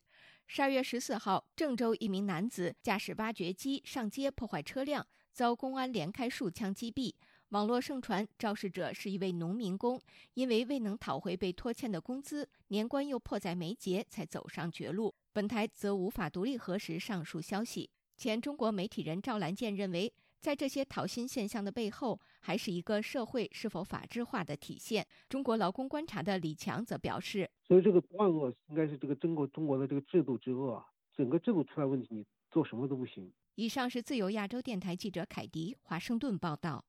十二月十四号，郑州一名男子驾驶挖掘机上街破坏车辆，遭公安连开数枪击毙。网络盛传肇事者是一位农民工，因为未能讨回被拖欠的工资，年关又迫在眉睫，才走上绝路。本台则无法独立核实上述消息。前中国媒体人赵兰健认为。在这些讨薪现象的背后，还是一个社会是否法治化的体现。中国劳工观察的李强则表示：“所以这个万恶应该是这个中国中国的这个制度之恶啊，整个制度出来问题，你做什么都不行。”以上是自由亚洲电台记者凯迪华盛顿报道。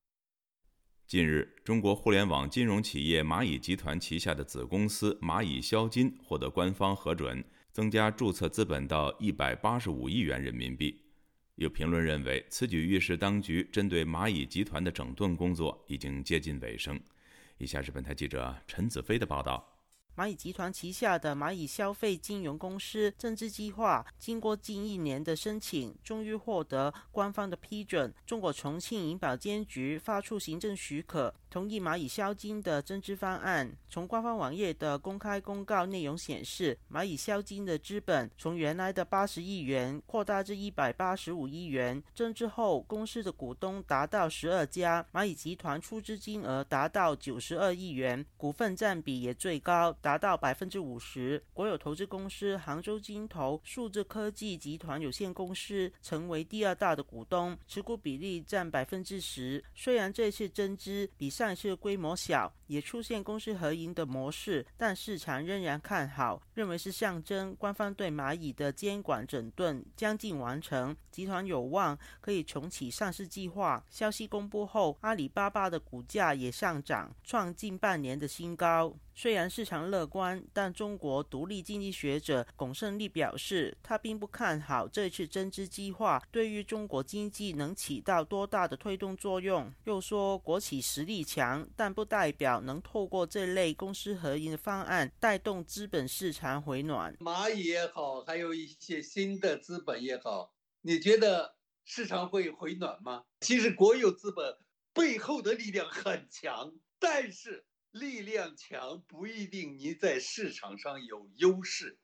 近日，中国互联网金融企业蚂蚁集团旗下的子公司蚂蚁消金获得官方核准，增加注册资本到一百八十五亿元人民币。有评论认为，此举预示当局针对蚂蚁集团的整顿工作已经接近尾声。以下是本台记者陈子飞的报道。蚂蚁集团旗下的蚂蚁消费金融公司增资计划，经过近一年的申请，终于获得官方的批准。中国重庆银保监局发出行政许可，同意蚂蚁消金的增资方案。从官方网页的公开公告内容显示，蚂蚁消金的资本从原来的八十亿元扩大至一百八十五亿元。增资后，公司的股东达到十二家，蚂蚁集团出资金额达到九十二亿元，股份占比也最高。达到百分之五十，国有投资公司杭州金投数字科技集团有限公司成为第二大的股东，持股比例占百分之十。虽然这次增资比上一次规模小，也出现公司合营的模式，但市场仍然看好，认为是象征官方对蚂蚁的监管整顿将近完成，集团有望可以重启上市计划。消息公布后，阿里巴巴的股价也上涨，创近半年的新高。虽然市场乐观，但中国独立经济学者龚胜利表示，他并不看好这次增资计划对于中国经济能起到多大的推动作用。又说，国企实力强，但不代表能透过这类公私合营的方案带动资本市场回暖。蚂蚁也好，还有一些新的资本也好，你觉得市场会回暖吗？其实国有资本背后的力量很强，但是。力量强不一定你在市场上有优势，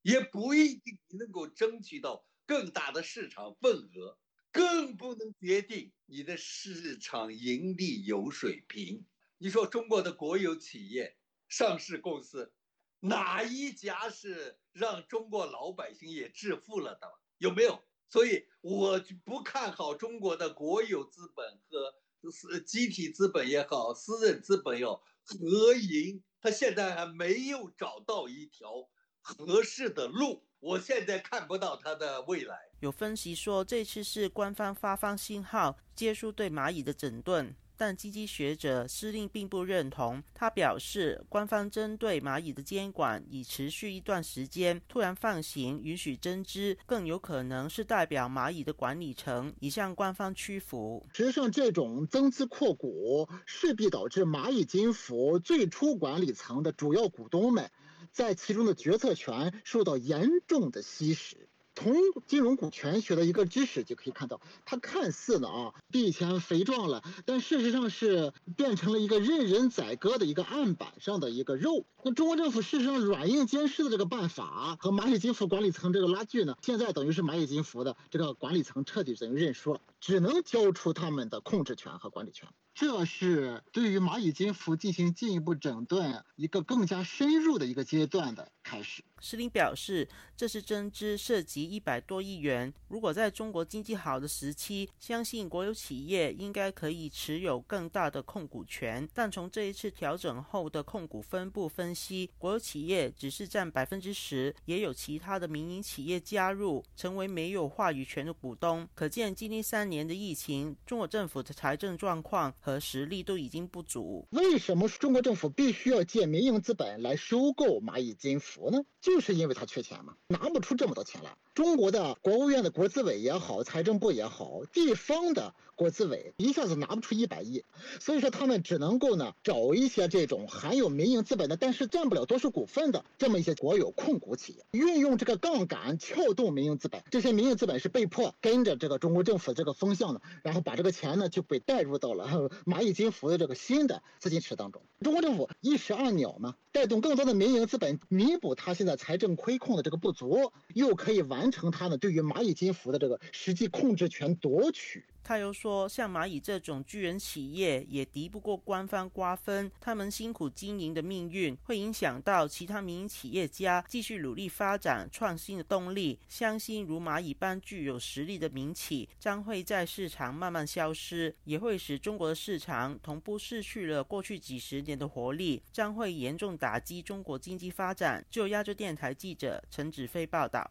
也不一定你能够争取到更大的市场份额，更不能决定你的市场盈利有水平。你说中国的国有企业、上市公司，哪一家是让中国老百姓也致富了的？有没有？所以我不看好中国的国有资本和私集体资本也好，私人资本也好。合营，他现在还没有找到一条合适的路。我现在看不到他的未来。有分析说，这次是官方发放信号，结束对蚂蚁的整顿。但积极学者司令并不认同。他表示，官方针对蚂蚁的监管已持续一段时间，突然放行允许增资，更有可能是代表蚂蚁的管理层已向官方屈服。实际上，这种增资扩股势必导致蚂蚁金服最初管理层的主要股东们在其中的决策权受到严重的稀释。从金融股权学的一个知识就可以看到，它看似呢啊比以前肥壮了，但事实上是变成了一个任人宰割的一个案板上的一个肉。那中国政府事实上软硬兼施的这个办法和蚂蚁金服管理层这个拉锯呢，现在等于是蚂蚁金服的这个管理层彻底等于认输了，只能交出他们的控制权和管理权。这是对于蚂蚁金服进行进一步整顿一个更加深入的一个阶段的开始。石林表示，这次增资涉及一百多亿元。如果在中国经济好的时期，相信国有企业应该可以持有更大的控股权。但从这一次调整后的控股分布分析，国有企业只是占百分之十，也有其他的民营企业加入，成为没有话语权的股东。可见，经历三年的疫情，中国政府的财政状况和实力都已经不足。为什么中国政府必须要借民营资本来收购蚂蚁金服呢？就是因为他缺钱嘛，拿不出这么多钱来。中国的国务院的国资委也好，财政部也好，地方的国资委一下子拿不出一百亿，所以说他们只能够呢找一些这种含有民营资本的，但是占不了多数股份的这么一些国有控股企业，运用这个杠杆撬动民营资本。这些民营资本是被迫跟着这个中国政府这个风向的，然后把这个钱呢就被带入到了 [LAUGHS] 蚂蚁金服的这个新的资金池当中。中国政府一石二鸟嘛，带动更多的民营资本，弥补他现在财政亏空的这个不足，又可以完。完成他呢对于蚂蚁金服的这个实际控制权夺取。他又说，像蚂蚁这种巨人企业也敌不过官方瓜分，他们辛苦经营的命运会影响到其他民营企业家继续努力发展创新的动力。相信如蚂蚁般具有实力的民企将会在市场慢慢消失，也会使中国的市场同步失去了过去几十年的活力，将会严重打击中国经济发展。就亚洲电台记者陈子飞报道。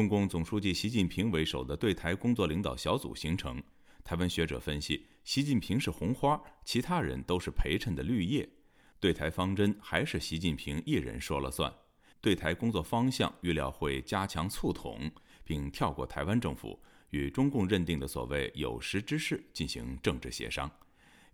中共总书记习近平为首的对台工作领导小组形成。台湾学者分析，习近平是红花，其他人都是陪衬的绿叶。对台方针还是习近平一人说了算。对台工作方向预料会加强促统，并跳过台湾政府，与中共认定的所谓有识之士进行政治协商。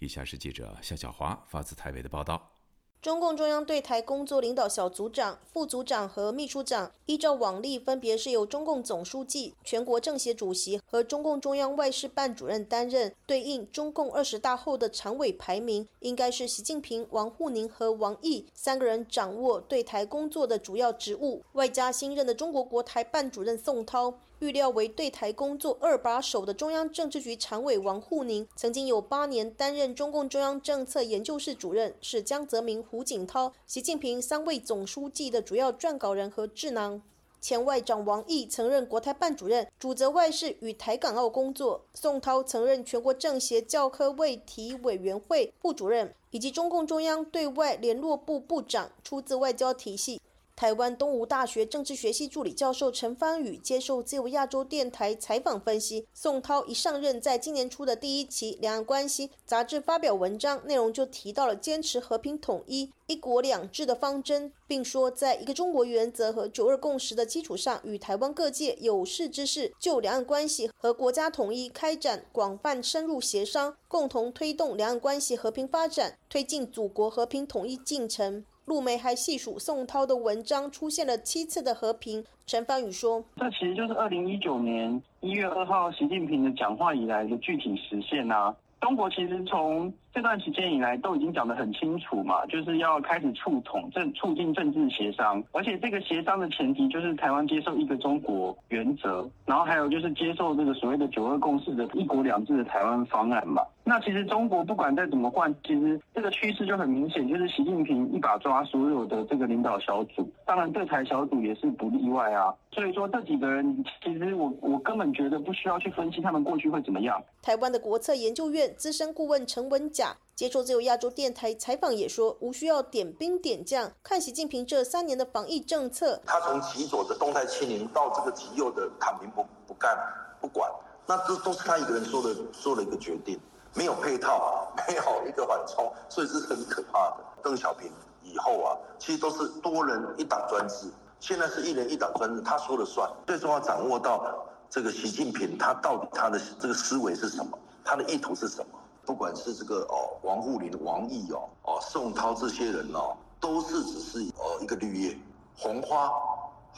以下是记者夏小华发自台北的报道。中共中央对台工作领导小组长、副组长和秘书长，依照往例，分别是由中共总书记、全国政协主席和中共中央外事办主任担任。对应中共二十大后的常委排名，应该是习近平、王沪宁和王毅三个人掌握对台工作的主要职务，外加新任的中国国台办主任宋涛。预料为对台工作二把手的中央政治局常委王沪宁，曾经有八年担任中共中央政策研究室主任，是江泽民、胡锦涛、习近平三位总书记的主要撰稿人和智囊。前外长王毅曾任国台办主任，主责外事与台港澳工作。宋涛曾任全国政协教科卫体委员会副主任，以及中共中央对外联络部部长，出自外交体系。台湾东吴大学政治学系助理教授陈芳宇接受自由亚洲电台采访分析，宋涛一上任，在今年初的第一期《两岸关系》杂志发表文章，内容就提到了坚持和平统一、一国两制的方针，并说，在一个中国原则和九二共识的基础上，与台湾各界有识之士就两岸关系和国家统一开展广泛深入协商，共同推动两岸关系和平发展，推进祖国和平统一进程。陆梅还细数宋涛的文章出现了七次的和平。陈方宇说：“这其实就是二零一九年一月二号习近平的讲话以来的具体实现啊。中国其实从这段时间以来都已经讲得很清楚嘛，就是要开始促统、政促进政治协商，而且这个协商的前提就是台湾接受一个中国原则，然后还有就是接受这个所谓的九二共识的一国两制的台湾方案嘛。那其实中国不管再怎么换，其实这个趋势就很明显，就是习近平一把抓所有的这个领导小组，当然对台小组也是不例外啊。所以说这几个人，其实我我根本觉得不需要去分析他们过去会怎么样。台湾的国策研究院资深顾问陈文甲接受自由亚洲电台采访也说，无需要点兵点将，看习近平这三年的防疫政策。他从极左的动态清零到这个极右的躺平不不干不管，那这都是他一个人做的做了一个决定。没有配套，没有一个缓冲，所以是很可怕的。邓小平以后啊，其实都是多人一党专制，现在是一人一党专制，他说了算。最重要掌握到这个习近平他到底他的这个思维是什么，他的意图是什么？不管是这个哦王沪宁、王毅哦哦宋涛这些人哦，都是只是呃一个绿叶红花。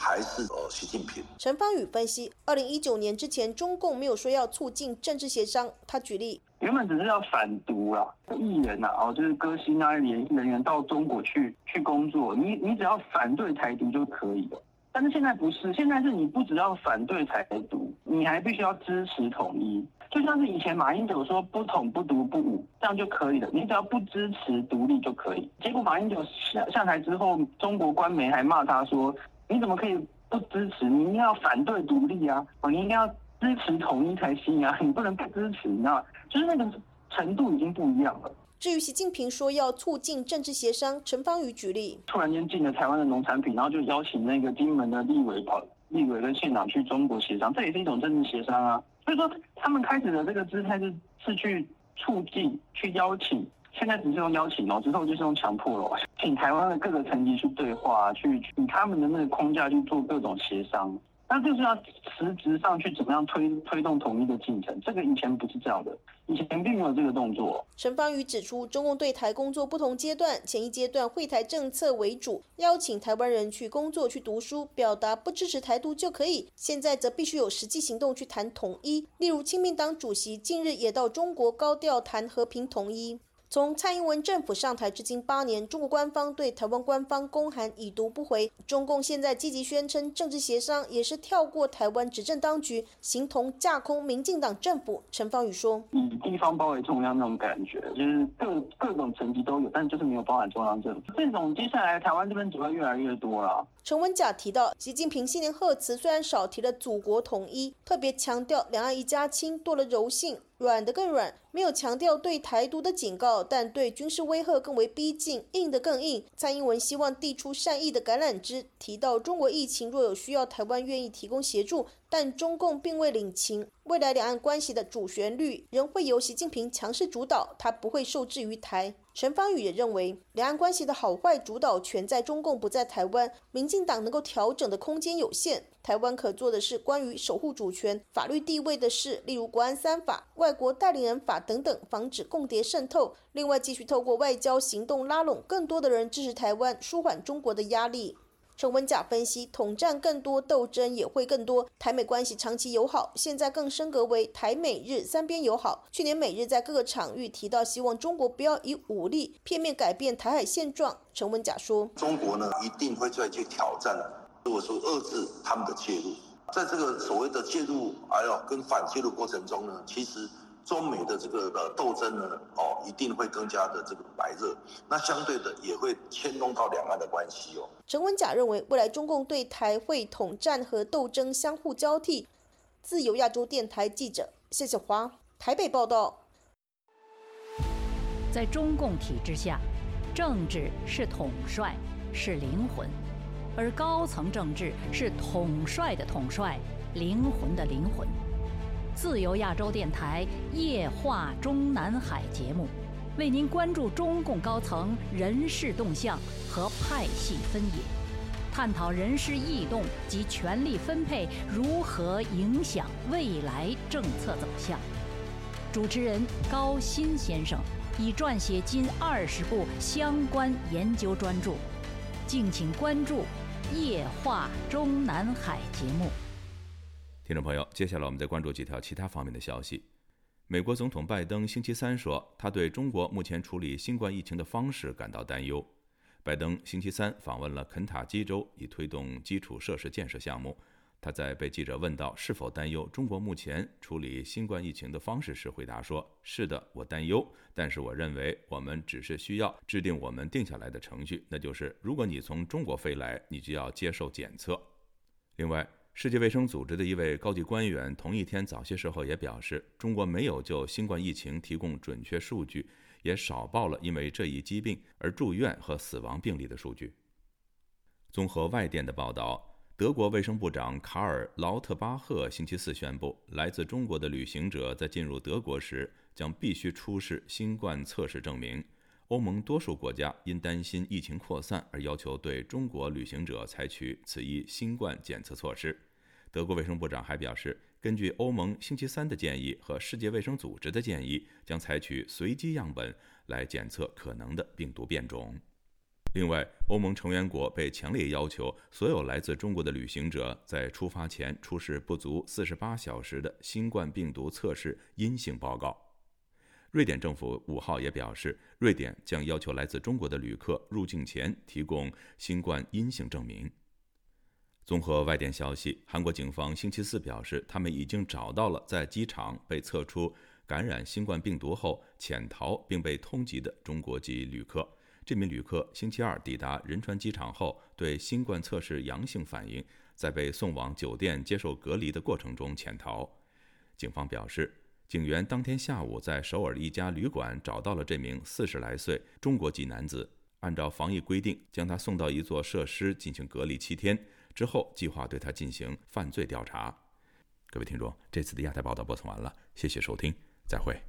还是呃，习近平。陈方宇分析，二零一九年之前，中共没有说要促进政治协商。他举例，原本只是要反毒啦，艺人呐，哦，就是歌星啊，演艺人员到中国去去工作，你你只要反对台独就可以了。但是现在不是，现在是你不只要反对台独，你还必须要支持统一。就像是以前马英九说不统不独不武，这样就可以了。你只要不支持独立就可以。结果马英九下下台之后，中国官媒还骂他说。你怎么可以不支持？你应该要反对独立啊！哦，你应该要支持统一才行啊！你不能不支持，你知道就是那个程度已经不一样了。至于习近平说要促进政治协商，陈方宇举例，突然间进了台湾的农产品，然后就邀请那个金门的立委跑，立委跟县长去中国协商，这也是一种政治协商啊。所以说，他们开始的这个姿态是是去促进、去邀请。现在只是用邀请哦，之后就是用强迫了，请台湾的各个层级去对话，去以他们的那个框架去做各种协商。那就是要实质上去怎么样推推动统一的进程，这个以前不是这样的，以前并没有这个动作。陈方宇指出，中共对台工作不同阶段，前一阶段会台政策为主，邀请台湾人去工作、去读书，表达不支持台独就可以；现在则必须有实际行动去谈统一。例如，亲民党主席近日也到中国高调谈和平统一。从蔡英文政府上台至今八年，中国官方对台湾官方公函已读不回。中共现在积极宣称政治协商，也是跳过台湾执政当局，形同架空民进党政府。陈方宇说：“以地方包围中央那种感觉，就是各各种层级都有，但就是没有包含中央政府。这种接下来台湾这边只会越来越多了。”陈文甲提到，习近平新年贺词虽然少提了祖国统一，特别强调两岸一家亲，多了柔性。软的更软，没有强调对台独的警告，但对军事威吓更为逼近，硬的更硬。蔡英文希望递出善意的橄榄枝，提到中国疫情若有需要，台湾愿意提供协助，但中共并未领情。未来两岸关系的主旋律仍会由习近平强势主导，他不会受制于台。陈方宇也认为，两岸关系的好坏主导权在中共，不在台湾。民进党能够调整的空间有限，台湾可做的是关于守护主权、法律地位的事，例如国安三法、外国代理人法等等，防止共谍渗透。另外，继续透过外交行动拉拢更多的人支持台湾，舒缓中国的压力。陈文甲分析，统战更多，斗争也会更多。台美关系长期友好，现在更升格为台美日三边友好。去年美日在各个场域提到，希望中国不要以武力片面改变台海现状。陈文甲说：“中国呢，一定会再去挑战，如果说遏制他们的介入，在这个所谓的介入，还有跟反介入过程中呢，其实。”中美的这个呃斗争呢，哦，一定会更加的这个白热，那相对的也会牵动到两岸的关系哦。陈文甲认为，未来中共对台会统战和斗争相互交替。自由亚洲电台记者谢谢华台北报道。在中共体制下，政治是统帅，是灵魂，而高层政治是统帅的统帅，灵魂的灵魂。自由亚洲电台夜话中南海节目，为您关注中共高层人事动向和派系分野，探讨人事异动及权力分配如何影响未来政策走向。主持人高鑫先生已撰写近二十部相关研究专著，敬请关注夜话中南海节目。听众朋友，接下来我们再关注几条其他方面的消息。美国总统拜登星期三说，他对中国目前处理新冠疫情的方式感到担忧。拜登星期三访问了肯塔基州，以推动基础设施建设项目。他在被记者问到是否担忧中国目前处理新冠疫情的方式时，回答说：“是的，我担忧，但是我认为我们只是需要制定我们定下来的程序，那就是如果你从中国飞来，你就要接受检测。”另外。世界卫生组织的一位高级官员同一天早些时候也表示，中国没有就新冠疫情提供准确数据，也少报了因为这一疾病而住院和死亡病例的数据。综合外电的报道，德国卫生部长卡尔·劳特巴赫星期四宣布，来自中国的旅行者在进入德国时将必须出示新冠测试证明。欧盟多数国家因担心疫情扩散而要求对中国旅行者采取此一新冠检测措施。德国卫生部长还表示，根据欧盟星期三的建议和世界卫生组织的建议，将采取随机样本来检测可能的病毒变种。另外，欧盟成员国被强烈要求，所有来自中国的旅行者在出发前出示不足四十八小时的新冠病毒测试阴性报告。瑞典政府五号也表示，瑞典将要求来自中国的旅客入境前提供新冠阴性证明。综合外电消息，韩国警方星期四表示，他们已经找到了在机场被测出感染新冠病毒后潜逃并被通缉的中国籍旅客。这名旅客星期二抵达仁川机场后，对新冠测试阳性反应，在被送往酒店接受隔离的过程中潜逃。警方表示，警员当天下午在首尔一家旅馆找到了这名四十来岁中国籍男子，按照防疫规定，将他送到一座设施进行隔离七天。之后计划对他进行犯罪调查。各位听众这次的亚太报道播送完了谢谢收听再会。